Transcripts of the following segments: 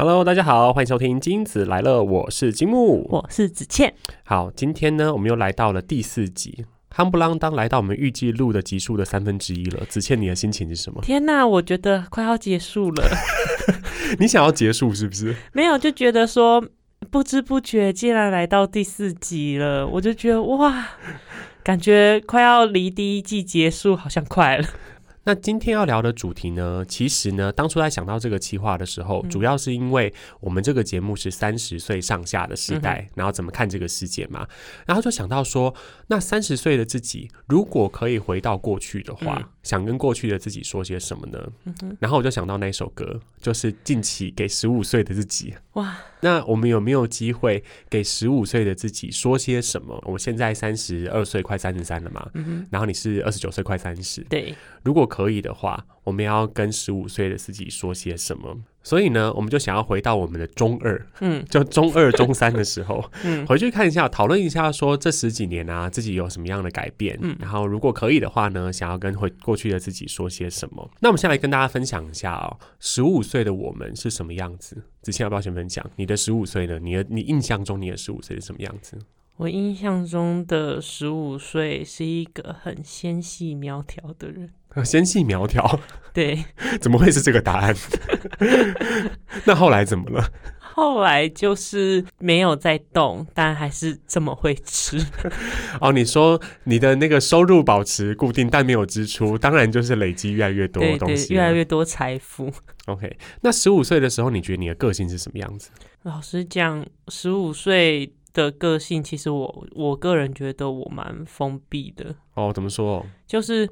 Hello，大家好，欢迎收听金子来了，我是金木。我是子倩。好，今天呢，我们又来到了第四集，夯不啷当来到我们预计录的集数的三分之一了。子倩，你的心情是什么？天哪，我觉得快要结束了。你想要结束是不是？没有，就觉得说不知不觉竟然来到第四集了，我就觉得哇，感觉快要离第一季结束好像快了。那今天要聊的主题呢，其实呢，当初在想到这个企划的时候，主要是因为我们这个节目是三十岁上下的时代，然后怎么看这个世界嘛，然后就想到说，那三十岁的自己如果可以回到过去的话，想跟过去的自己说些什么呢？然后我就想到那首歌，就是近期给十五岁的自己。哇，那我们有没有机会给十五岁的自己说些什么？我现在三十二岁，快三十三了嘛，然后你是二十九岁，快三十，对，如果可以的话，我们要跟十五岁的自己说些什么？所以呢，我们就想要回到我们的中二，嗯，就中二、中三的时候，嗯，回去看一下，讨论一下，说这十几年啊，自己有什么样的改变？嗯，然后如果可以的话呢，想要跟回过去的自己说些什么？那我们先来跟大家分享一下哦，十五岁的我们是什么样子？之前要不要先分享你的十五岁呢？你的你印象中你的十五岁是什么样子？我印象中的十五岁是一个很纤细苗条的人。纤细苗条，对，怎么会是这个答案？那后来怎么了？后来就是没有在动，但还是这么会吃。哦，你说你的那个收入保持固定，但没有支出，当然就是累积越来越多的东西，越来越多财富。OK，那十五岁的时候，你觉得你的个性是什么样子？老实讲，十五岁的个性，其实我我个人觉得我蛮封闭的。哦，怎么说？就是。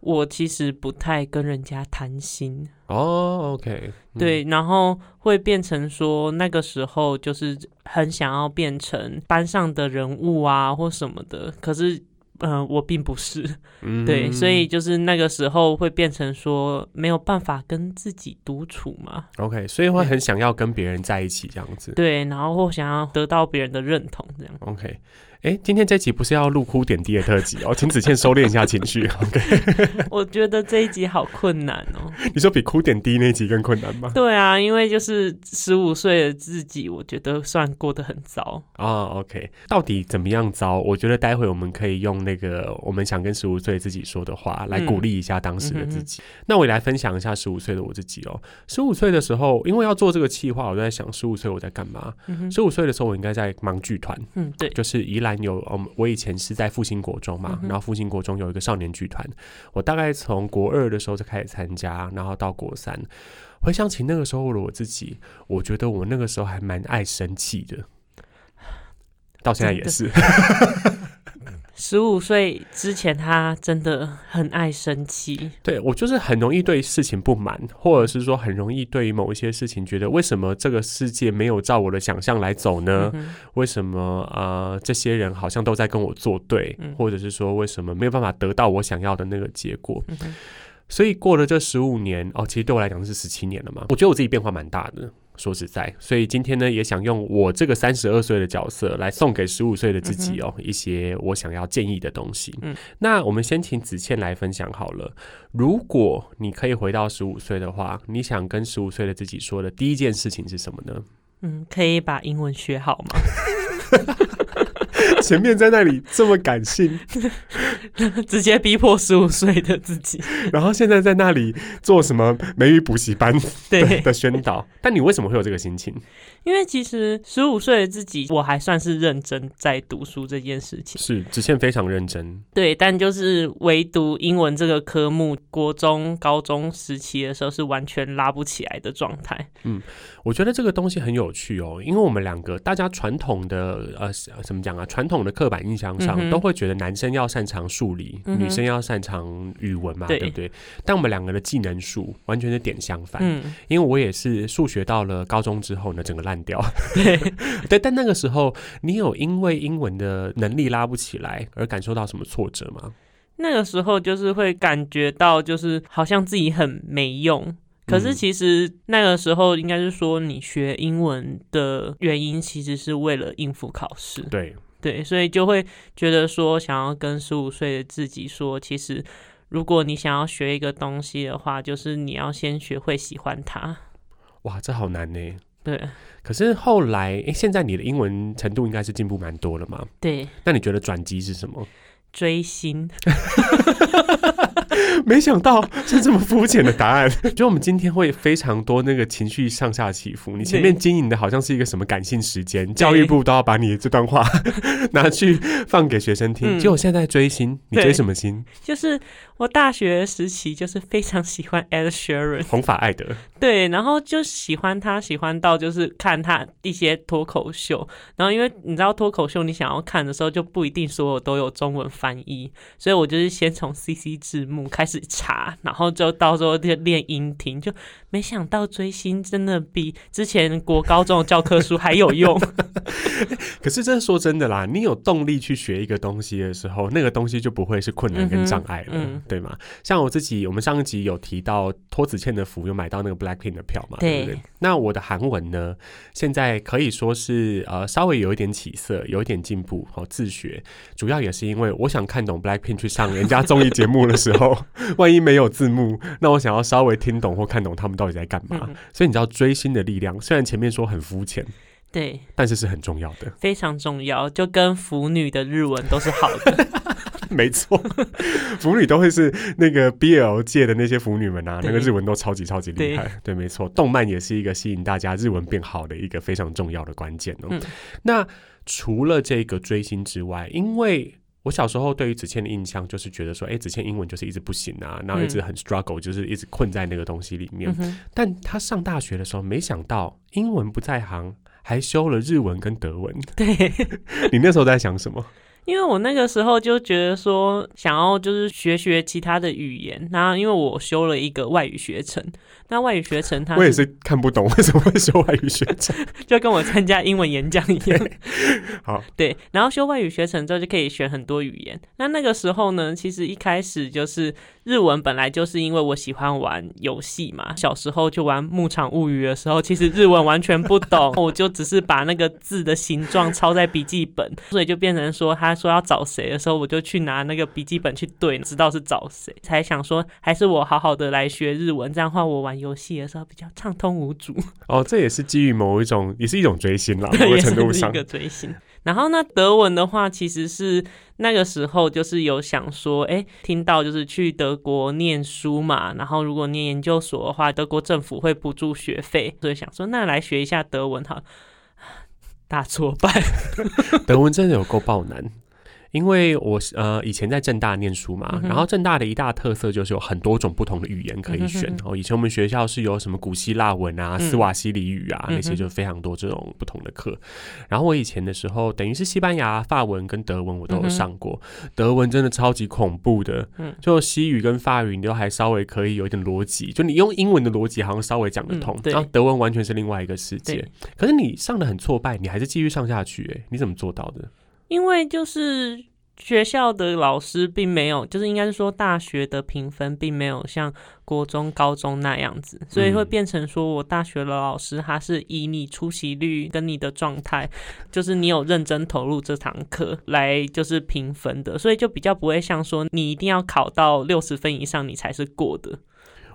我其实不太跟人家谈心。哦，OK，对，然后会变成说那个时候就是很想要变成班上的人物啊或什么的，可是嗯，我并不是，对，所以就是那个时候会变成说没有办法跟自己独处嘛，OK，所以会很想要跟别人在一起这样子，对，然后或想要得到别人的认同这样，OK。哎，今天这集不是要录哭点滴的特辑哦，请子倩收敛一下情绪。OK，我觉得这一集好困难哦。你说比哭点滴那集更困难吗？对啊，因为就是十五岁的自己，我觉得算过得很糟啊。OK，到底怎么样糟？我觉得待会我们可以用那个我们想跟十五岁自己说的话来鼓励一下当时的自己。那我也来分享一下十五岁的我自己哦。十五岁的时候，因为要做这个企划，我就在想十五岁我在干嘛？十五岁的时候，我应该在忙剧团。嗯，对，就是宜兰。有嗯，我以前是在复兴国中嘛，然后复兴国中有一个少年剧团，我大概从国二的时候就开始参加，然后到国三，回想起那个时候的我自己，我觉得我那个时候还蛮爱生气的，到现在也是。十五岁之前，他真的很爱生气。对我就是很容易对事情不满，或者是说很容易对于某一些事情觉得为什么这个世界没有照我的想象来走呢？为什么啊？这些人好像都在跟我作对，或者是说为什么没有办法得到我想要的那个结果？所以过了这十五年哦，其实对我来讲是十七年了嘛。我觉得我自己变化蛮大的。说实在，所以今天呢，也想用我这个三十二岁的角色来送给十五岁的自己哦一些我想要建议的东西。嗯，那我们先请子倩来分享好了。如果你可以回到十五岁的话，你想跟十五岁的自己说的第一件事情是什么呢？嗯，可以把英文学好吗？前面在那里这么感性，直接逼迫十五岁的自己，然后现在在那里做什么美语补习班对的宣导？但你为什么会有这个心情？因为其实十五岁的自己，我还算是认真在读书这件事情，是子倩非常认真。对，但就是唯独英文这个科目，国中、高中时期的时候是完全拉不起来的状态。嗯，我觉得这个东西很有趣哦，因为我们两个大家传统的呃怎么讲啊？传统的刻板印象上都会觉得男生要擅长数理，女生要擅长语文嘛，对不对？但我们两个的技能数完全是点相反。嗯，因为我也是数学到了高中之后呢，整个烂掉。对 对，但那个时候你有因为英文的能力拉不起来而感受到什么挫折吗？那个时候就是会感觉到，就是好像自己很没用。可是其实那个时候应该是说，你学英文的原因其实是为了应付考试。对对，所以就会觉得说，想要跟十五岁的自己说，其实如果你想要学一个东西的话，就是你要先学会喜欢它。哇，这好难呢。对。可是后来，诶，现在你的英文程度应该是进步蛮多了嘛？对。那你觉得转机是什么？追星。没想到是这么肤浅的答案。就我们今天会非常多那个情绪上下起伏。你前面经营的好像是一个什么感性时间，教育部都要把你这段话 拿去放给学生听。结果现在追星，你追什么星？就是我大学时期就是非常喜欢 Ed Sheeran，红发爱德。对，然后就喜欢他，喜欢到就是看他一些脱口秀。然后因为你知道脱口秀，你想要看的时候就不一定所有都有中文翻译，所以我就是先从 CC 字幕开始查，然后就到时候就练音听，就没想到追星真的比之前国高中的教科书还有用。可是这说真的啦，你有动力去学一个东西的时候，那个东西就不会是困难跟障碍了，对吗？像我自己，我们上一集有提到托子倩的福，有买到那个 Black。Blackpink 的票嘛，对不对？那我的韩文呢？现在可以说是呃，稍微有一点起色，有一点进步。好，自学，主要也是因为我想看懂 Blackpink 去上人家综艺节目的时候，万一没有字幕，那我想要稍微听懂或看懂他们到底在干嘛。所以你知道追星的力量，虽然前面说很肤浅。对，但是是很重要的，非常重要，就跟腐女的日文都是好的，没错，腐女都会是那个 BL 界的那些腐女们啊，那个日文都超级超级厉害，对，没错，动漫也是一个吸引大家日文变好的一个非常重要的关键哦。那除了这个追星之外，因为我小时候对于子倩的印象就是觉得说，哎，子倩英文就是一直不行啊，然后一直很 struggle，就是一直困在那个东西里面。但她上大学的时候，没想到英文不在行。还修了日文跟德文，对 你那时候在想什么？因为我那个时候就觉得说，想要就是学学其他的语言，然后因为我修了一个外语学程。那外语学程，它我也是看不懂为什么会修外语学程，就跟我参加英文演讲一样。好，对，然后修外语学程之后就可以学很多语言。那那个时候呢，其实一开始就是日文，本来就是因为我喜欢玩游戏嘛，小时候就玩《牧场物语》的时候，其实日文完全不懂，我就只是把那个字的形状抄在笔记本，所以就变成说，他说要找谁的时候，我就去拿那个笔记本去对，知道是找谁，才想说还是我好好的来学日文，这样话我玩。游戏的时候比较畅通无阻哦，这也是基于某一种，也是一种追星啦，某个程度上一个追星。然后呢，德文的话，其实是那个时候就是有想说，哎，听到就是去德国念书嘛，然后如果念研究所的话，德国政府会补助学费，所以想说那来学一下德文哈，大挫败，德文真的有够爆难。因为我呃以前在正大念书嘛，然后正大的一大特色就是有很多种不同的语言可以选哦。以前我们学校是有什么古希腊文啊、斯瓦西里语啊那些，就非常多这种不同的课。然后我以前的时候，等于是西班牙、法文跟德文我都有上过。德文真的超级恐怖的，就西语跟法语你都还稍微可以有一点逻辑，就你用英文的逻辑好像稍微讲得通。然后德文完全是另外一个世界。可是你上的很挫败，你还是继续上下去，哎，你怎么做到的？因为就是学校的老师并没有，就是应该是说大学的评分并没有像国中、高中那样子，所以会变成说我大学的老师他是以你出席率跟你的状态，就是你有认真投入这堂课来就是评分的，所以就比较不会像说你一定要考到六十分以上你才是过的。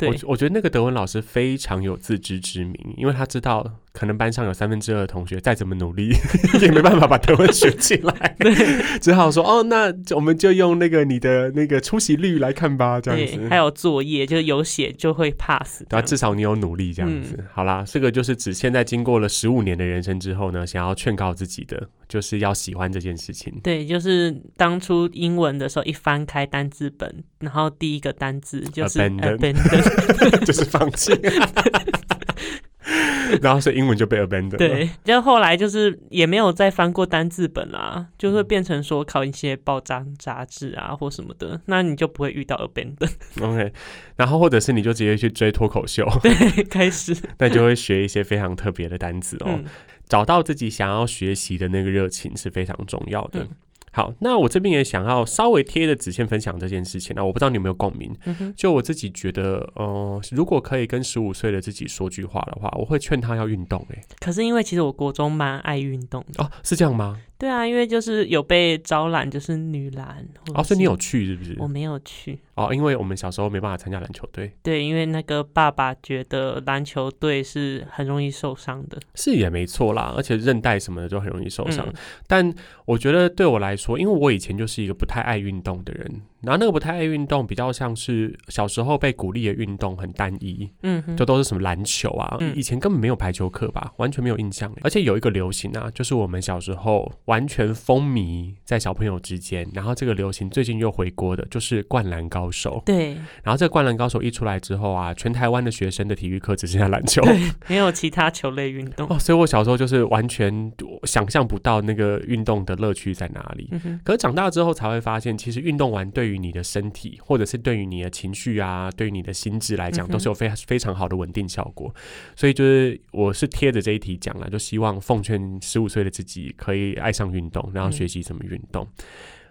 我我觉得那个德文老师非常有自知之明，因为他知道。可能班上有三分之二的同学再怎么努力 也没办法把德文学起来，对，只好说哦，那我们就用那个你的那个出席率来看吧，这样子。还有作业，就是有写就会 pass，对，至少你有努力这样子。好啦，这个就是指现在经过了十五年的人生之后呢，想要劝告自己的，就是要喜欢这件事情。对，就是当初英文的时候，一翻开单字本，然后第一个单字就是 abandon，就是放弃。然后是英文就被 abandoned。对，就后来就是也没有再翻过单字本啦，就会变成说考一些报章杂志啊或什么的，那你就不会遇到 abandoned。OK，然后或者是你就直接去追脱口秀，对，开始，那就会学一些非常特别的单词哦。找到自己想要学习的那个热情是非常重要的。好，那我这边也想要稍微贴着子线分享这件事情。那我不知道你有没有共鸣？就我自己觉得，呃，如果可以跟十五岁的自己说句话的话，我会劝他要运动。哎，可是因为其实我国中蛮爱运动的哦，是这样吗？对啊，因为就是有被招揽，就是女篮。哦，所以你有去是不是？我没有去。哦，因为我们小时候没办法参加篮球队。对，因为那个爸爸觉得篮球队是很容易受伤的。是也没错啦，而且韧带什么的就很容易受伤。但我觉得对我来说，因为我以前就是一个不太爱运动的人。然后那个不太爱运动，比较像是小时候被鼓励的运动很单一，嗯，就都是什么篮球啊，以前根本没有排球课吧，完全没有印象。而且有一个流行啊，就是我们小时候完全风靡在小朋友之间，然后这个流行最近又回国的，就是灌篮高手。对，然后这个灌篮高手一出来之后啊，全台湾的学生的体育课只剩下篮球，没有其他球类运动。哦，所以我小时候就是完全想象不到那个运动的乐趣在哪里。可是长大之后才会发现，其实运动完对于你的身体，或者是对于你的情绪啊，对于你的心智来讲，都是有非常非常好的稳定效果。所以就是我是贴着这一题讲了，就希望奉劝十五岁的自己可以爱上运动，然后学习怎么运动。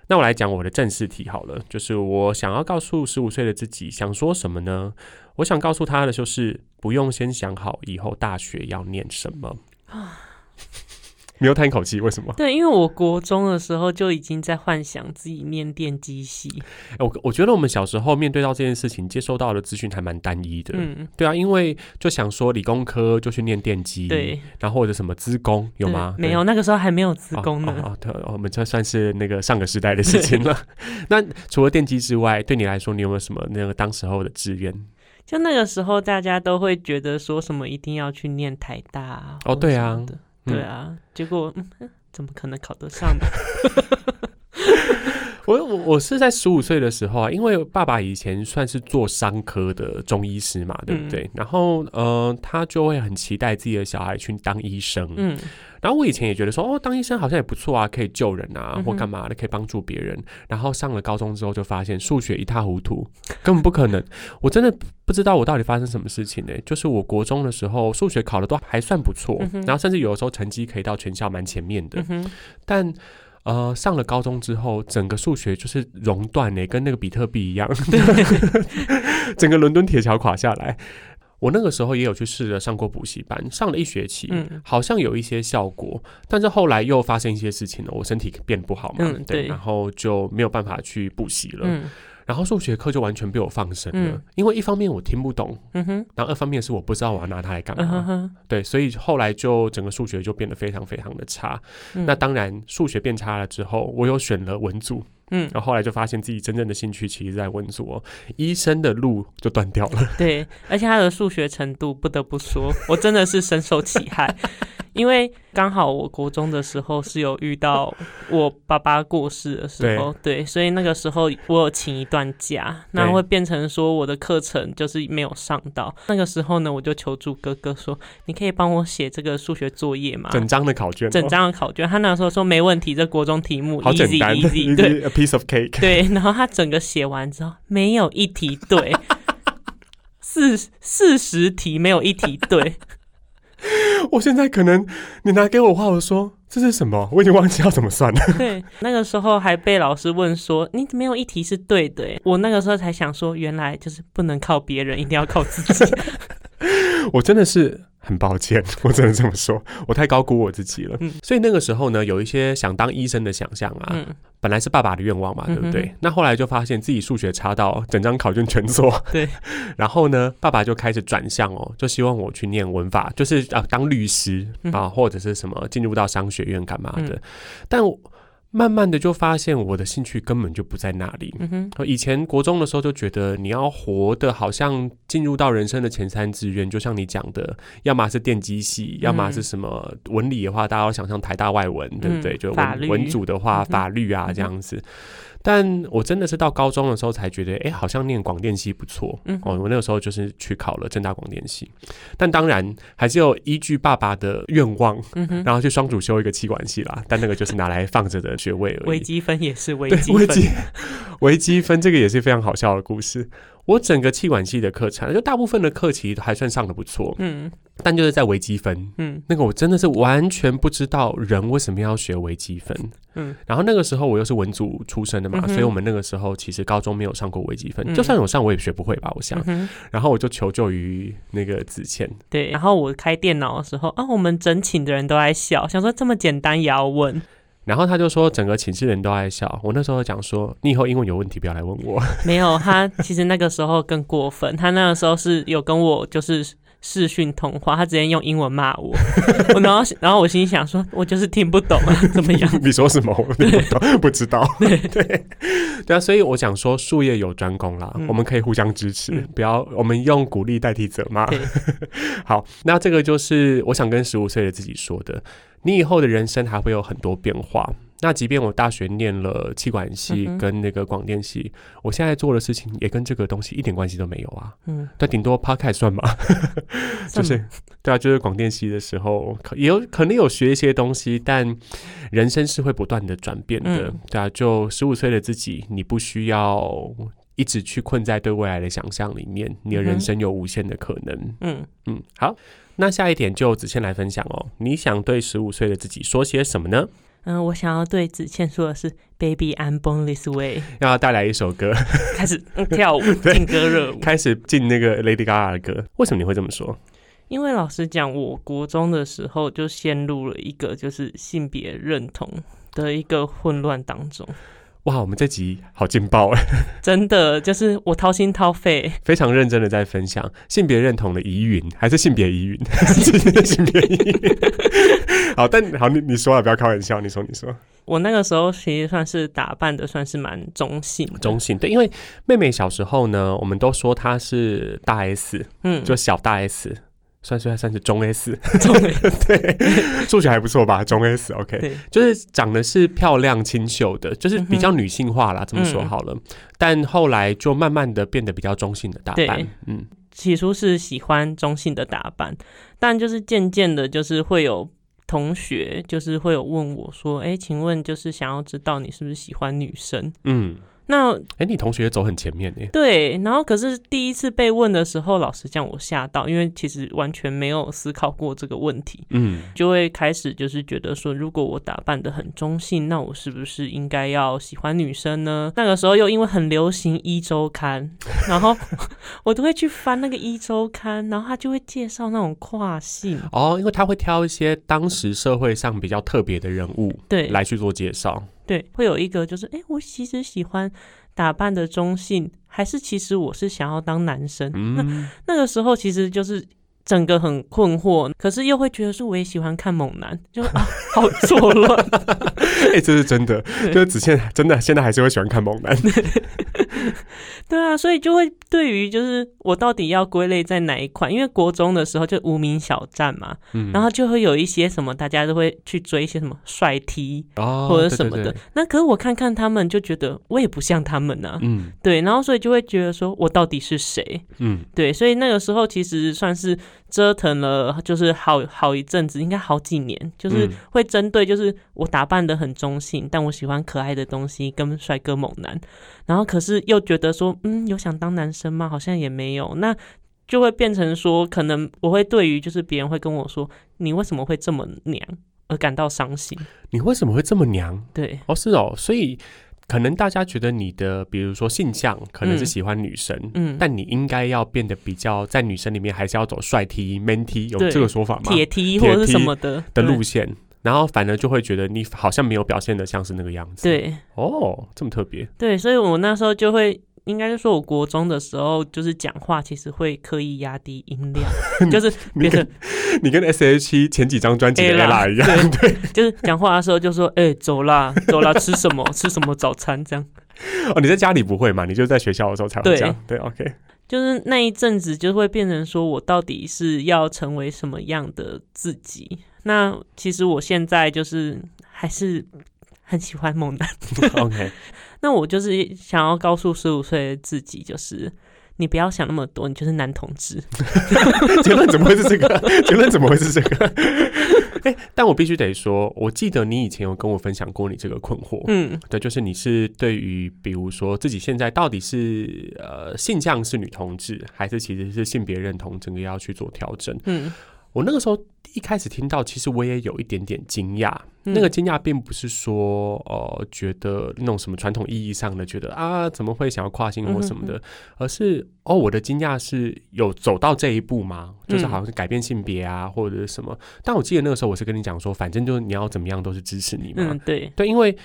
那我来讲我的正式题好了，就是我想要告诉十五岁的自己想说什么呢？我想告诉他的就是，不用先想好以后大学要念什么 啊。没有叹一口气，为什么？对，因为我国中的时候就已经在幻想自己念电机系。我我觉得我们小时候面对到这件事情，接收到的资讯还蛮单一的。嗯，对啊，因为就想说理工科就去念电机，对，然后或者什么资工有吗？没有，那个时候还没有资工呢。哦，对，我们这算是那个上个时代的事情了。那除了电机之外，对你来说，你有没有什么那个当时候的志愿？就那个时候，大家都会觉得说什么一定要去念台大哦，对啊。对啊，结果怎么可能考得上呢？我我我是在十五岁的时候啊，因为爸爸以前算是做商科的中医师嘛，对不对？然后呃，他就会很期待自己的小孩去当医生。嗯，然后我以前也觉得说，哦，当医生好像也不错啊，可以救人啊，或干嘛的，可以帮助别人。然后上了高中之后，就发现数学一塌糊涂，根本不可能。我真的不知道我到底发生什么事情呢？就是我国中的时候，数学考的都还算不错，然后甚至有的时候成绩可以到全校蛮前面的，但。呃，上了高中之后，整个数学就是熔断呢，跟那个比特币一样，整个伦敦铁桥垮下来。我那个时候也有去试着上过补习班，上了一学期，好像有一些效果，但是后来又发生一些事情了，我身体变不好嘛，对，然后就没有办法去补习了。然后数学课就完全被我放生了，因为一方面我听不懂，然后二方面是我不知道我要拿它来干嘛。对，所以后来就整个数学就变得非常非常的差。那当然，数学变差了之后，我又选了文组。嗯，然后后来就发现自己真正的兴趣其实在文组，医生的路就断掉了。对，而且他的数学程度不得不说，我真的是深受其害。因为刚好我国中的时候是有遇到我爸爸过世的时候，对，所以那个时候我有请一段假，那会变成说我的课程就是没有上到。那个时候呢，我就求助哥哥说：“你可以帮我写这个数学作业吗？”整张的考卷，整张的考卷。他那时候说没问题，这国中题目好简单，easy，对，a piece of cake。对，然后他整个写完之后没有一题对，四四十题没有一题对。我现在可能你拿给我画，我说这是什么？我已经忘记要怎么算了。对，那个时候还被老师问说你没有一题是对的。我那个时候才想说，原来就是不能靠别人，一定要靠自己。我真的是。很抱歉，我只能这么说，我太高估我自己了。所以那个时候呢，有一些想当医生的想象啊，本来是爸爸的愿望嘛，对不对？那后来就发现自己数学差到整张考卷全错。对，然后呢，爸爸就开始转向哦，就希望我去念文法，就是啊当律师啊，或者是什么进入到商学院干嘛的。但慢慢的就发现我的兴趣根本就不在那里。嗯哼，以前国中的时候就觉得你要活的好像进入到人生的前三志愿，就像你讲的，要么是电机系，要么是什么文理的话，大家要想象台大外文，对不对？就文文组的话，法律啊这样子。但我真的是到高中的时候才觉得，哎，好像念广电系不错。嗯，哦，我那个时候就是去考了正大广电系，但当然还是有依据爸爸的愿望，然后去双主修一个气管系啦。但那个就是拿来放着的。学位而已。微积分也是微积分，微积 分这个也是非常好笑的故事。我整个气管系的课程，就大部分的课其实还算上的不错，嗯。但就是在微积分。嗯。那个，我真的是完全不知道人为什么要学微积分。嗯。然后那个时候我又是文组出身的嘛，嗯所以我们那个时候其实高中没有上过微积分，嗯。就算有上我也学不会吧，我想。嗯，然后我就求救于那个子倩，对。然后我开电脑的时候啊，我们整寝的人都在笑，想说这么简单也要问，然后他就说整个寝室人都在笑。我那时候讲说，你以后英文有问题不要来问我。没有，他其实那个时候更过分，他那个时候是有跟我就是视讯通话，他直接用英文骂我，我然后然后我心里想说，我就是听不懂啊，怎么样？你说什么？我听不懂，不知道。对对对啊，所以我想说，术业有专攻啦，嗯我们可以互相支持，嗯不要我们用鼓励代替责骂。好，那这个就是我想跟十五岁的自己说的，你以后的人生还会有很多变化。那即便我大学念了气管系跟那个广电系，我现在做的事情也跟这个东西一点关系都没有啊。嗯，但，顶多 podcast 算嘛，就是对啊，就是广电系的时候，可也有可能有学一些东西，但人生是会不断的转变的。嗯对啊，就十五岁的自己，你不需要一直去困在对未来的想象里面，你的人生有无限的可能。嗯，嗯，好，那下一点就子倩来分享哦，你想对十五岁的自己说些什么呢？嗯，我想要对子倩说的是，Baby I'm born this way，要带来一首歌，开始、嗯跳舞，劲歌热舞。开始进那个 Lady Gaga 的歌，为什么你会这么说？因为老实讲，我国中的时候就陷入了一个就是性别认同的一个混乱当中，哇，我们这集好劲爆哎！真的就是我掏心掏肺。非常认真的在分享性别认同的疑云，还是性别疑云？性别疑云。好，但好，你你说了，不要开玩笑。你说，你说，我那个时候其实算是打扮的算是蛮中性，中性对，因为妹妹小时候呢，我们都说她是大 S，嗯，就小大 S，算是算是中 S，中 对，数学还不错吧？中 S，OK，、对，就是长得是漂亮清秀的，就是比较女性化啦，这么说嗯好了。但后来就慢慢的变得比较中性的打扮，嗯，起初是喜欢中性的打扮，但就是渐渐的，就是会有同学就是会有问我说：“哎、请问就是想要知道你是不是喜欢女生嗯，？”那哎、你同学走很前面呢。对，然后可是第一次被问的时候，老实讲我吓到，因为其实完全没有思考过这个问题，嗯，就会开始就是觉得说，如果我打扮的很中性，那我是不是应该要喜欢女生呢？那个时候又因为很流行一周刊，然后我都会去翻那个一周刊，然后他就会介绍那种跨性，哦，因为他会挑一些当时社会上比较特别的人物对来去做介绍。对，会有一个就是，哎，我其实喜欢打扮的中性，还是其实我是想要当男生？那 嗯，那个时候其实就是。整个很困惑，可是又会觉得说我也喜欢看猛男，就啊 好错乱。哎、这是真的，就是子倩真的现在还是会喜欢看猛男。对啊，所以就会对于就是我到底要归类在哪一款？因为国中的时候就无名小站嘛，嗯，然后就会有一些什么大家都会去追一些什么帅 T 哦，或者什么的。对对对那可是我看看他们就觉得我也不像他们啊，嗯对，然后所以就会觉得说我到底是谁？嗯，对，所以那个时候其实算是折腾了，就是好好一阵子，应该好几年，就是嗯会针对就是我打扮的很中性，但我喜欢可爱的东西跟帅哥猛男，然后可是又觉得说，嗯，有想当男生吗？好像也没有，那就会变成说，可能我会对于就是别人会跟我说，你为什么会这么娘而感到伤心？你为什么会这么娘？对，哦，是哦，所以可能大家觉得你的，比如说性向可能是嗯喜欢女生，嗯，但你应该要变得比较在女生里面还是要走帅 T、man T，有这个说法吗？铁 T 或者是什么的的路线，然后反而就会觉得你好像没有表现的像是那个样子。，对。哦，这么特别。对，所以我那时候就会，应该是说我国中的时候，就是讲话其实会刻意压低音量，就是你变成跟你跟 S H E 前几张专辑的 Ella，Ella 一样，对，就是讲话的时候就说，哎、走啦，走啦，吃什么？吃什么早餐？这样，哦，你在家里不会嘛？你就在学校的时候才会对这样。对，OK，就是那一阵子就会变成说我到底是要成为什么样的自己？那其实我现在就是还是很喜欢猛男，OK，那我就是想要告诉十五岁的自己，就是你不要想那么多，你就是男同志。结论怎么会是这个？结论怎么会是这个？哎，但我必须得说，我记得你以前有跟我分享过你这个困惑，嗯，对，就是你是对于比如说自己现在到底是呃性向是女同志，还是其实是性别认同，整个要去做调整，嗯。我那个时候一开始听到，其实我也有一点点惊讶。那个惊讶并不是说，呃，觉得那种什么传统意义上的觉得啊，怎么会想要跨性或什么的，而是哦，我的惊讶是有走到这一步吗？就是好像是改变性别啊，或者是什么？但我记得那个时候我是跟你讲说，反正就是你要怎么样都是支持你嘛。对对，因为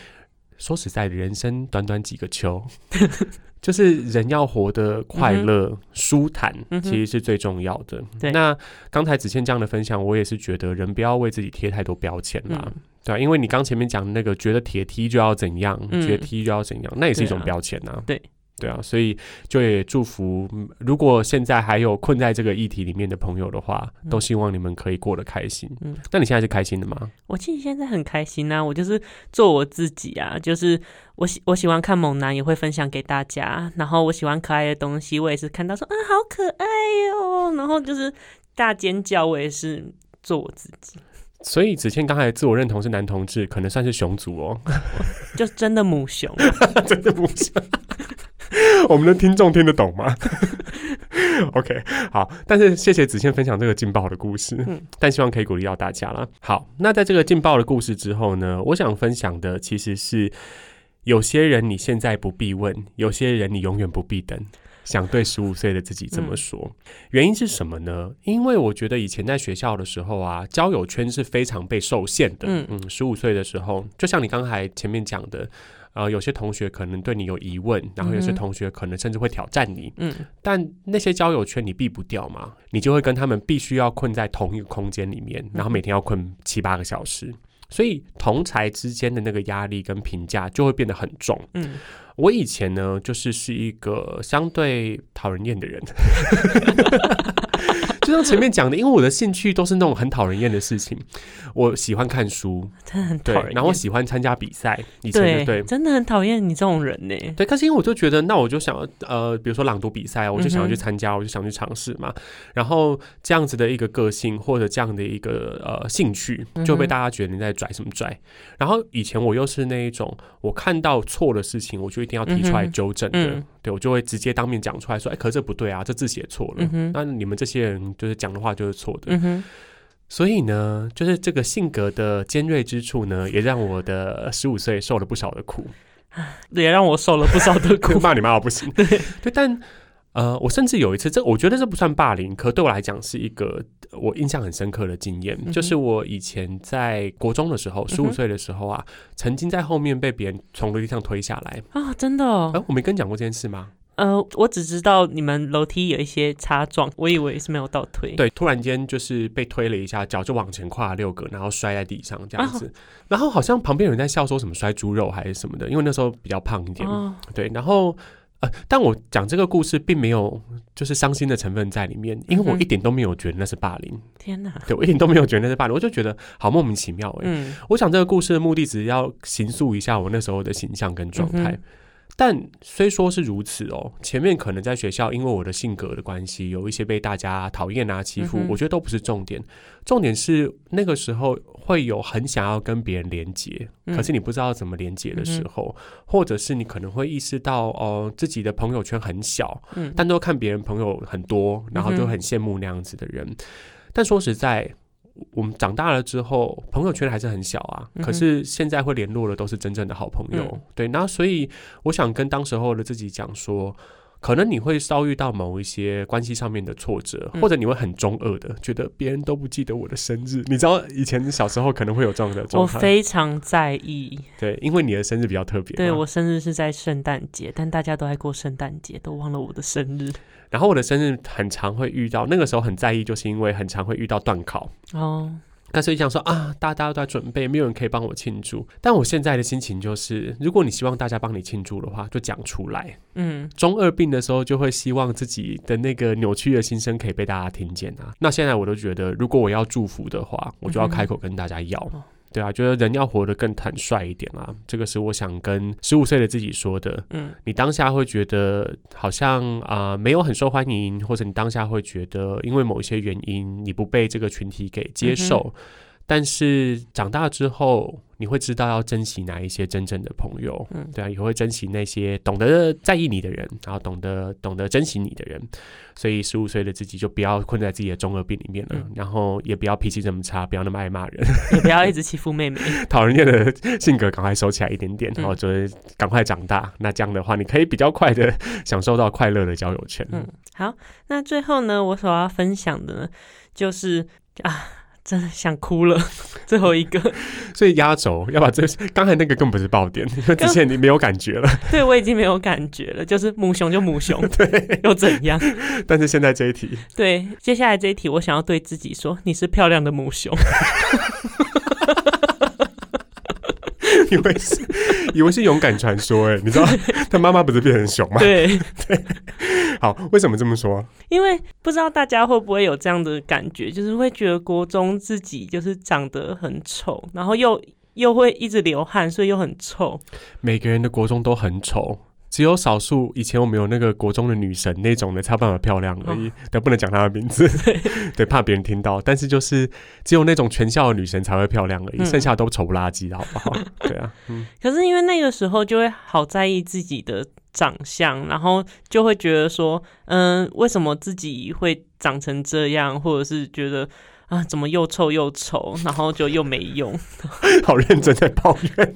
说实在的，人生短短几个秋。就是人要活得快乐、舒坦，其实是最重要的。那刚才子倩这样的分享，我也是觉得人不要为自己贴太多标签啦，对吧？因为你刚前面讲的那个，觉得铁梯就要怎样，觉得梯就要怎样，那也是一种标签呐。对。对啊，所以就也祝福，如果现在还有困在这个议题里面的朋友的话，都希望你们可以过得开心。嗯，那你现在是开心的吗？我其实现在很开心啊，我就是做我自己啊，就是我喜我喜欢看猛男，也会分享给大家。然后我喜欢可爱的东西，我也是看到说啊好可爱哟，然后就是大尖叫，我也是做我自己。所以子倩刚才自我认同是男同志，可能算是熊族哦，就真的母熊，真的母熊。我们的听众听得懂吗？OK，好，但是谢谢子倩分享这个劲爆的故事，嗯，但希望可以鼓励到大家了。好，那在这个劲爆的故事之后呢，我想分享的其实是有些人你现在不必问，有些人你永远不必等。想对十五岁的自己这么说，原因是什么呢？因为我觉得以前在学校的时候啊，交友圈是非常被受限的。嗯嗯，十五岁的时候，就像你刚才前面讲的。呃，有些同学可能对你有疑问，然后有些同学可能甚至会挑战你。嗯，但那些交友圈你避不掉嘛，你就会跟他们必须要困在同一个空间里面，然后每天要困七八个小时，所以同才之间的那个压力跟评价就会变得很重。嗯，我以前呢，就是是一个相对讨人厌的人。就像前面讲的，因为我的兴趣都是那种很讨人厌的事情，我喜欢看书，真的很讨厌。然后喜欢参加比赛，以前对，真的很讨厌你这种人呢。对，可是因为我就觉得，那我就想呃，比如说朗读比赛，我就想要去参加，我就想去尝试嘛。然后这样子的一个个性或者这样的一个呃兴趣，就被大家觉得你在拽什么拽。然后以前我又是那一种，我看到错的事情，我就一定要提出来纠正的。对，我就会直接当面讲出来说：“哎，可这不对啊，这字写错了。”那你们这些人就是讲的话就是错的。所以呢，就是这个性格的尖锐之处呢，也让我的十五岁受了不少的苦，也让我受了不少的苦。骂你骂我不行，对对，但。呃，我甚至有一次，这我觉得这不算霸凌，可对我来讲是一个我印象很深刻的经验，就是我以前在国中的时候，十五岁的时候啊，曾经在后面被别人从楼梯上推下来啊，真的？哎，我没跟你讲过这件事吗？呃，我只知道你们楼梯有一些擦撞，我以为是没有倒推。对，突然间就是被推了一下，脚就往前跨了六个，然后摔在地上这样子，然后好像旁边有人在笑，说什么摔猪肉还是什么的，因为那时候比较胖一点，对，然后。呃，但我讲这个故事并没有就是伤心的成分在里面，因为我一点都没有觉得那是霸凌。天哪！对我一点都没有觉得那是霸凌，我就觉得好莫名其妙哎。嗯，我想这个故事的目的只是要形塑一下我那时候的形象跟状态。但虽说是如此哦，前面可能在学校因为我的性格的关系，有一些被大家讨厌啊欺负，我觉得都不是重点。重点是那个时候会有很想要跟别人连接，可是你不知道怎么连接的时候，或者是你可能会意识到哦自己的朋友圈很小，但都看别人朋友很多，然后就很羡慕那样子的人。但说实在。我们长大了之后，朋友圈还是很小啊。可是现在会联络的都是真正的好朋友，对。那所以我想跟当时候的自己讲说，可能你会遭遇到某一些关系上面的挫折，或者你会很中二的，觉得别人都不记得我的生日。你知道以前小时候可能会有这样的状态。我非常在意，对，因为你的生日比较特别。对我生日是在圣诞节，但大家都在过圣诞节，都忘了我的生日。然后我的生日很常会遇到，那个时候很在意，就是因为很常会遇到断考哦。但是想说啊，大家都在准备，没有人可以帮我庆祝。但我现在的心情就是，如果你希望大家帮你庆祝的话，就讲出来。嗯，中二病的时候就会希望自己的那个扭曲的心声可以被大家听见啊。那现在我都觉得，如果我要祝福的话，我就要开口跟大家要。对啊，觉得人要活得更坦率一点啊，这个是我想跟十五岁的自己说的。嗯，你当下会觉得好像啊没有很受欢迎，或者你当下会觉得因为某一些原因你不被这个群体给接受，但是长大之后。你会知道要珍惜哪一些真正的朋友，嗯，对啊，也会珍惜那些懂得在意你的人，然后懂得懂得珍惜你的人。所以十五岁的自己就不要困在自己的中二病里面了，然后也不要脾气这么差，不要那么爱骂人，也不要一直欺负妹妹，讨人厌的性格赶快收起来一点点，然后就是赶快长大。那这样的话，你可以比较快的享受到快乐的交友圈。嗯，好，那最后呢，我所要分享的呢，就是啊。真的想哭了，最后一个，所以压轴要把这刚才那个更不是爆点，因为之前你没有感觉了。对我已经没有感觉了，就是母熊就母熊，对，又怎样？但是现在这一题，对，接下来这一题，我想要对自己说，你是漂亮的母熊。以为是 以为是勇敢传说哎，你知道他妈妈不是变成熊吗？对 对。好，为什么这么说？因为不知道大家会不会有这样的感觉，就是会觉得国中自己就是长得很丑，然后又又会一直流汗，所以又很臭。每个人的国中都很丑。只有少数以前我们有那个国中的女神那种的，才有办法漂亮而已，但不能讲她的名字，对，怕别人听到。但是就是只有那种全校的女神才会漂亮而已，剩下都丑不拉几的，好不好？对啊。可是因为那个时候就会好在意自己的长相，然后就会觉得说，嗯，为什么自己会长成这样，或者是觉得。啊，怎么又臭又丑，然后就又没用，好认真在抱怨。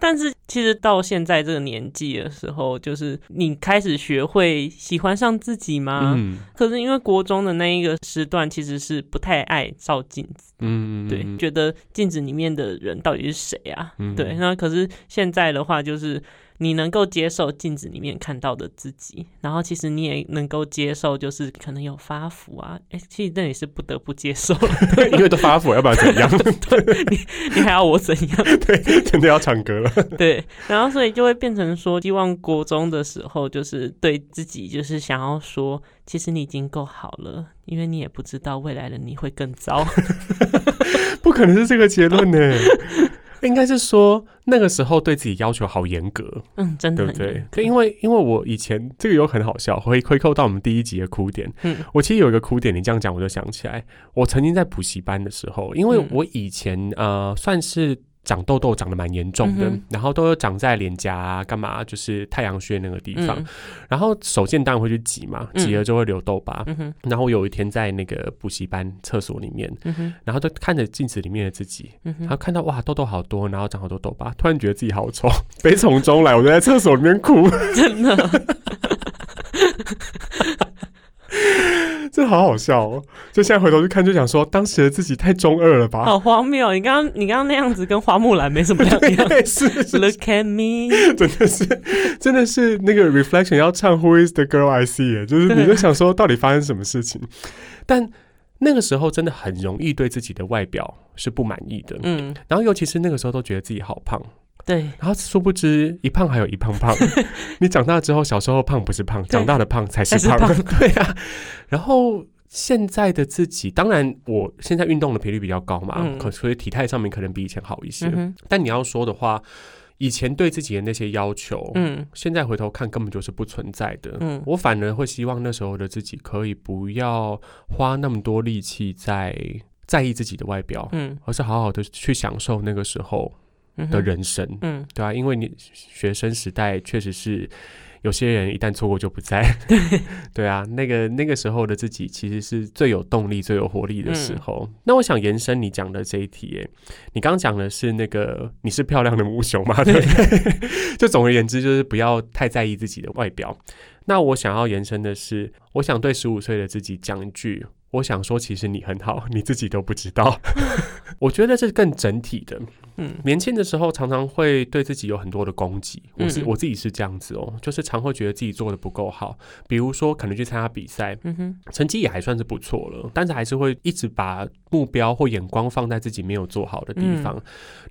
但是其实到现在这个年纪的时候，就是你开始学会喜欢上自己吗？嗯。可是因为国中的那一个时段，其实是不太爱照镜子。嗯。对，觉得镜子里面的人到底是谁啊？对。那可是现在的话，就是。你能够接受镜子里面看到的自己，然后其实你也能够接受，就是可能有发福啊，哎，其实那也是不得不接受，因为都发福，要不然怎样？对，你你还要我怎样？对，真的要唱歌了。对，然后所以就会变成说，希望国中的时候，就是对自己，就是想要说，其实你已经够好了，因为你也不知道未来的你会更糟。不可能是这个结论呢。应该是说那个时候对自己要求好严格，嗯，真的对不对？对，因为因为我以前这个有很好笑，回回扣到我们第一集的哭点。嗯，我其实有一个哭点，你这样讲我就想起来，我曾经在补习班的时候，因为我以前呃算是。长痘痘长得蛮严重的，然后都有长在脸颊干嘛？就是太阳穴那个地方。然后手贱当然会去挤嘛，挤了就会留痘疤。然后我有一天在那个补习班厕所里面，然后就看着镜子里面的自己，然后看到哇痘痘好多，然后长好多痘疤，突然觉得自己好丑，悲从中来，我就在厕所里面哭，真的。这好好笑哦！就现在回头去看，就想说当时的自己太中二了吧？好荒谬！你刚刚你刚刚那样子跟花木兰没什么两样。是，Look at me，真的是，真的是那个 reflection 要唱 Who is the girl I see？就是你就想说到底发生什么事情？但那个时候真的很容易对自己的外表是不满意的。嗯，然后尤其是那个时候都觉得自己好胖。对，然后殊不知一胖还有一胖胖，你长大之后，小时候胖不是胖，长大的胖才是胖。对啊，然后现在的自己，当然我现在运动的频率比较高嘛，可所以体态上面可能比以前好一些。但你要说的话，以前对自己的那些要求，嗯，现在回头看根本就是不存在的。嗯，我反而会希望那时候的自己可以不要花那么多力气在在意自己的外表，嗯，而是好好的去享受那个时候。的人生，嗯，对啊，因为你学生时代确实是有些人一旦错过就不在，对，对啊，那个那个时候的自己其实是最有动力、最有活力的时候。那我想延伸你讲的这一题，哎，你刚刚讲的是那个你是漂亮的母熊嘛？对，就总而言之，就是不要太在意自己的外表。那我想要延伸的是，我想对十五岁的自己讲一句。我想说，其实你很好，你自己都不知道。我觉得这是更整体的。嗯，年轻的时候常常会对自己有很多的攻击。我是我自己是这样子哦，就是常会觉得自己做的不够好。比如说，可能去参加比赛，嗯哼，成绩也还算是不错了，但是还是会一直把目标或眼光放在自己没有做好的地方。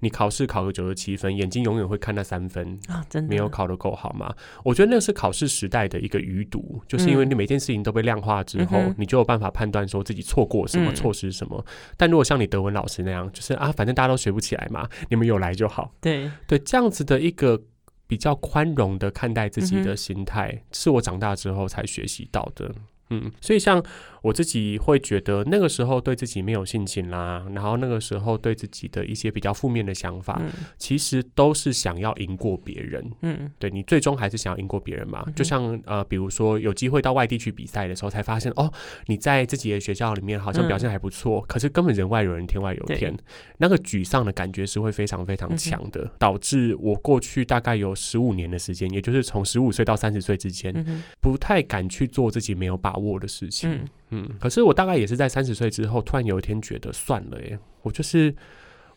你考试考个九十七分，眼睛永远会看那三分啊，真的没有考得够好吗？我觉得那是考试时代的一个余毒，就是因为你每件事情都被量化之后，你就有办法判断。说自己错过什么，错失什么。但如果像你德文老师那样，就是啊，反正大家都学不起来嘛，你们有来就好。对对，这样子的一个比较宽容的看待自己的心态，是我长大之后才学习到的。嗯，所以像我自己会觉得那个时候对自己没有信心啦，然后那个时候对自己的一些比较负面的想法，其实都是想要赢过别人。嗯，对你最终还是想要赢过别人嘛？就像呃，比如说有机会到外地去比赛的时候，才发现哦，你在自己的学校里面好像表现还不错，可是根本人外有人，天外有天，那个沮丧的感觉是会非常非常强的，导致我过去大概有十五年的时间，也就是从十五岁到三十岁之间，不太敢去做自己没有把握的事情。嗯，可是我大概也是在三十岁之后，突然有一天觉得算了，耶，我就是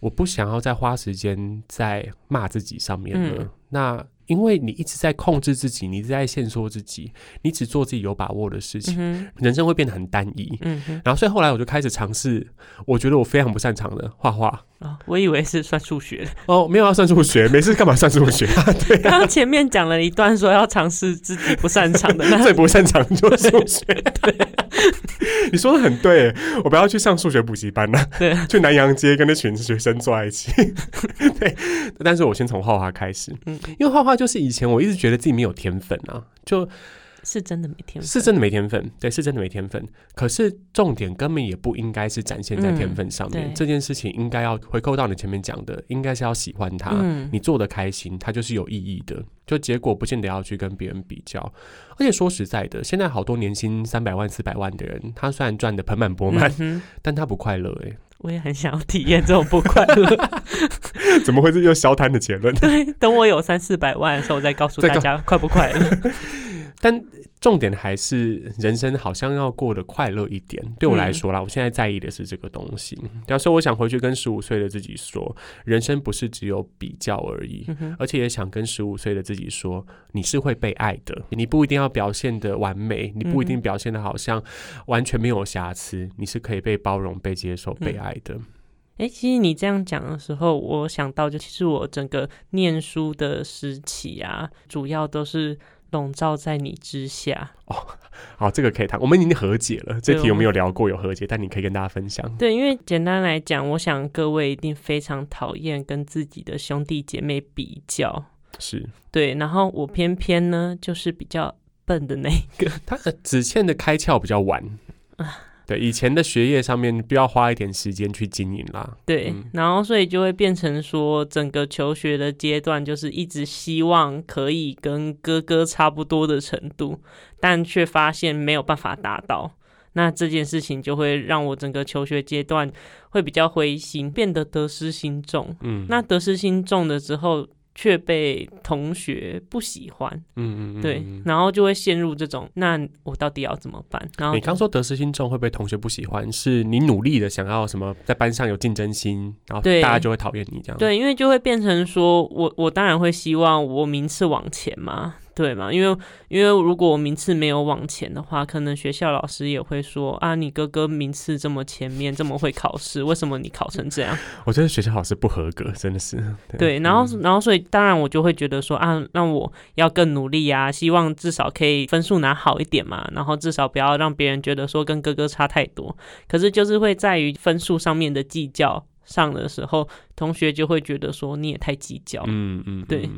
我不想要再花时间在骂自己上面了。那因为你一直在控制自己，你一直在限缩自己，你只做自己有把握的事情，人生会变得很单一。嗯，然后所以后来我就开始尝试，我觉得我非常不擅长的画画。啊，我以为是算数学哦，没有要算数学，没事干嘛算数学？对，刚刚前面讲了一段说要尝试自己不擅长的，最不擅长就是数学。对，你说的很对，我不要去上数学补习班了，对，去南洋街跟那群学生坐在一起。对，但是我先从画画开始，嗯，因为画画就是以前我一直觉得自己没有天分啊，就。是真的没天分，是真的没天分，对，是真的没天分。可是重点根本也不应该是展现在天分上面，这件事情应该要回扣到你前面讲的，应该是要喜欢它，你做的开心，他就是有意义的。就结果不见得要去跟别人比较。而且说实在的，现在好多年薪三百万、四百万的人，他虽然赚的盆满钵满，但他不快乐。哎，我也很想要体验这种不快乐。怎么会是又消摊的结论？对，等我有三四百万的时候，我再告诉大家快不快乐。但重点还是人生好像要过得快乐一点。对我来说啦，我现在在意的是这个东西。要说我想回去跟十五岁的自己说，人生不是只有比较而已，而且也想跟十五岁的自己说，你是会被爱的。你不一定要表现的完美，你不一定表现的好像完全没有瑕疵，你是可以被包容、被接受、被爱的。哎，其实你这样讲的时候，我想到就其实我整个念书的时期啊，主要都是。笼罩在你之下哦，好，这个可以谈。我们已经和解了，这题我们有聊过，有和解，但你可以跟大家分享。对，因为简单来讲，我想各位一定非常讨厌跟自己的兄弟姐妹比较，是对。然后我偏偏呢，就是比较笨的那一个，他和子倩的开窍比较晚啊。对以前的学业上面，不要花一点时间去经营啦。对，然后所以就会变成说，整个求学的阶段就是一直希望可以跟哥哥差不多的程度，但却发现没有办法达到。那这件事情就会让我整个求学阶段会比较灰心，变得得失心重。嗯，那得失心重了之后。却被同学不喜欢，嗯嗯嗯，对，然后就会陷入这种，那我到底要怎么办？然后你刚说得失心重会被同学不喜欢，是你努力的想要什么，在班上有竞争心，然后大家就会讨厌你这样。对，因为就会变成说我我当然会希望我名次往前嘛。对嘛？因为因为如果我名次没有往前的话，可能学校老师也会说啊，你哥哥名次这么前面，这么会考试，为什么你考成这样？我觉得学校老师不合格，真的是。对，然后然后所以当然我就会觉得说啊，那我要更努力啊，希望至少可以分数拿好一点嘛，然后至少不要让别人觉得说跟哥哥差太多。可是就是会在于分数上面的计较。上的时候，同学就会觉得说你也太计较，嗯嗯，对，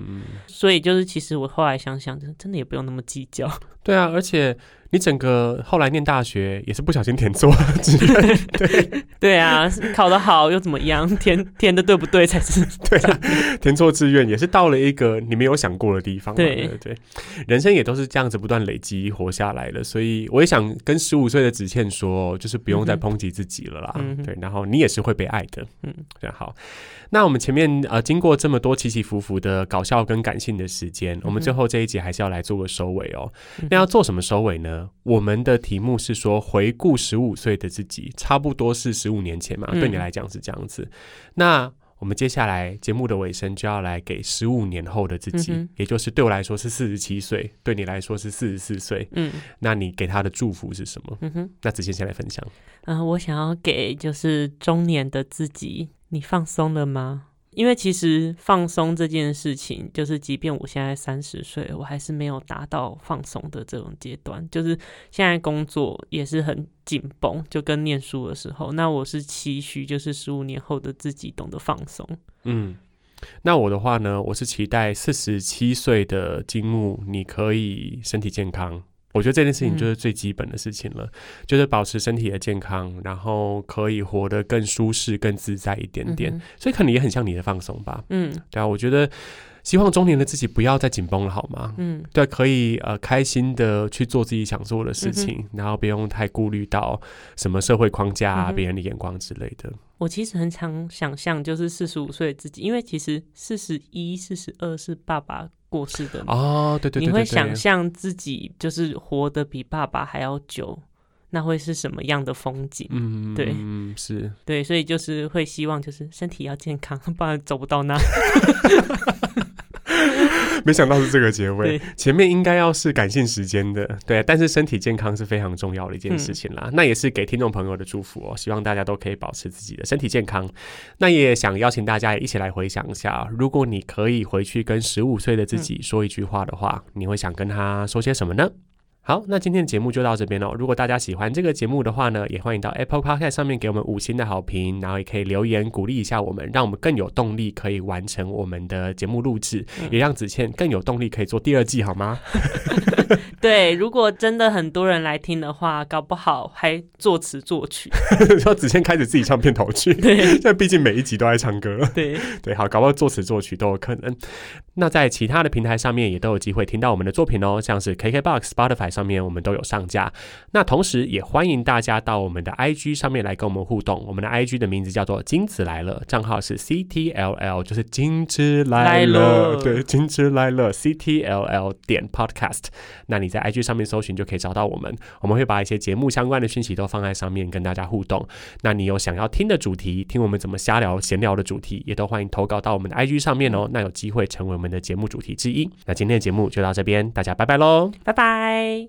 所以就是其实我后来想想，真真的也不用那么计较。对啊，而且。你整个后来念大学也是不小心填错志愿，对 对啊，考得好又怎么样？填填的对不对才是 对啊，填错志愿也是到了一个你没有想过的地方。对对对，人生也都是这样子不断累积活下来的，所以我也想跟十五岁的子倩说，就是不用再抨击自己了啦。对，然后你也是会被爱的。嗯，这样好。那我们前面呃经过这么多起起伏伏的搞笑跟感性的时间，我们最后这一集还是要来做个收尾哦。那要做什么收尾呢？我们的题目是说回顾十五岁的自己，差不多是十五年前嘛，对你来讲是这样子。那我们接下来节目的尾声就要来给十五年后的自己，也就是对我来说是四十七岁，对你来说是四十四岁。嗯，那你给他的祝福是什么？嗯哼，那子谦先来分享。嗯，我想要给就是中年的自己，你放松了吗？因为其实放松这件事情，就是即便我现在三十岁，我还是没有达到放松的这种阶段。就是现在工作也是很紧绷，就跟念书的时候。那我是期许，就是十五年后的自己懂得放松。嗯，那我的话呢，我是期待四十七岁的金木，你可以身体健康，我觉得这件事情就是最基本的事情了，就是保持身体的健康，然后可以活得更舒适、更自在一点点。所以可能也很像你的放松吧。嗯，对啊，我觉得希望中年的自己不要再紧绷了，好吗？嗯，对，可以呃开心的去做自己想做的事情，然后不用太顾虑到什么社会框架啊、别人的眼光之类的。我其实很常想象，就是四十五岁自己，因为其实四十一、四十二是爸爸。过世的哦，对对对，你会想象自己就是活得比爸爸还要久，那会是什么样的风景？嗯，对，是，对，所以就是会希望就是身体要健康，不然走不到那。没想到是这个结尾，前面应该要是感性时间的，对，但是身体健康是非常重要的一件事情啦。那也是给听众朋友的祝福哦，希望大家都可以保持自己的身体健康。那也想邀请大家也一起来回想一下，如果你可以回去跟十五岁的自己说一句话的话，你会想跟他说些什么呢？好，那今天的节目就到这边喽。如果大家喜欢这个节目的话呢，也欢迎到 Apple Podcast 上面给我们五星的好评，然后也可以留言鼓励一下我们，让我们更有动力可以完成我们的节目录制，也让子倩更有动力可以做第二季，好吗？对，如果真的很多人来听的话，搞不好还作词作曲，说子倩开始自己唱片头曲。对，现在毕竟每一集都在唱歌。对对，好，搞不好作词作曲都有可能。那在其他的平台上面也都有机会听到我们的作品哦，像是 KKBOX、Spotify 上面我们都有上架。那同时也欢迎大家到我们的 IG 上面来跟我们互动。我们的 IG 的名字叫做金子来了，账号是 CTLL，就是金子来了。对，金子来了，CTLL 点 Podcast。那你在 IG 上面搜寻就可以找到我们，我们会把一些节目相关的讯息都放在上面跟大家互动。那你有想要听的主题，听我们怎么瞎聊闲聊的主题，也都欢迎投稿到我们的 IG 上面哦。那有机会成为我们的节目主题之一。那今天的节目就到这边，大家拜拜喽，拜拜。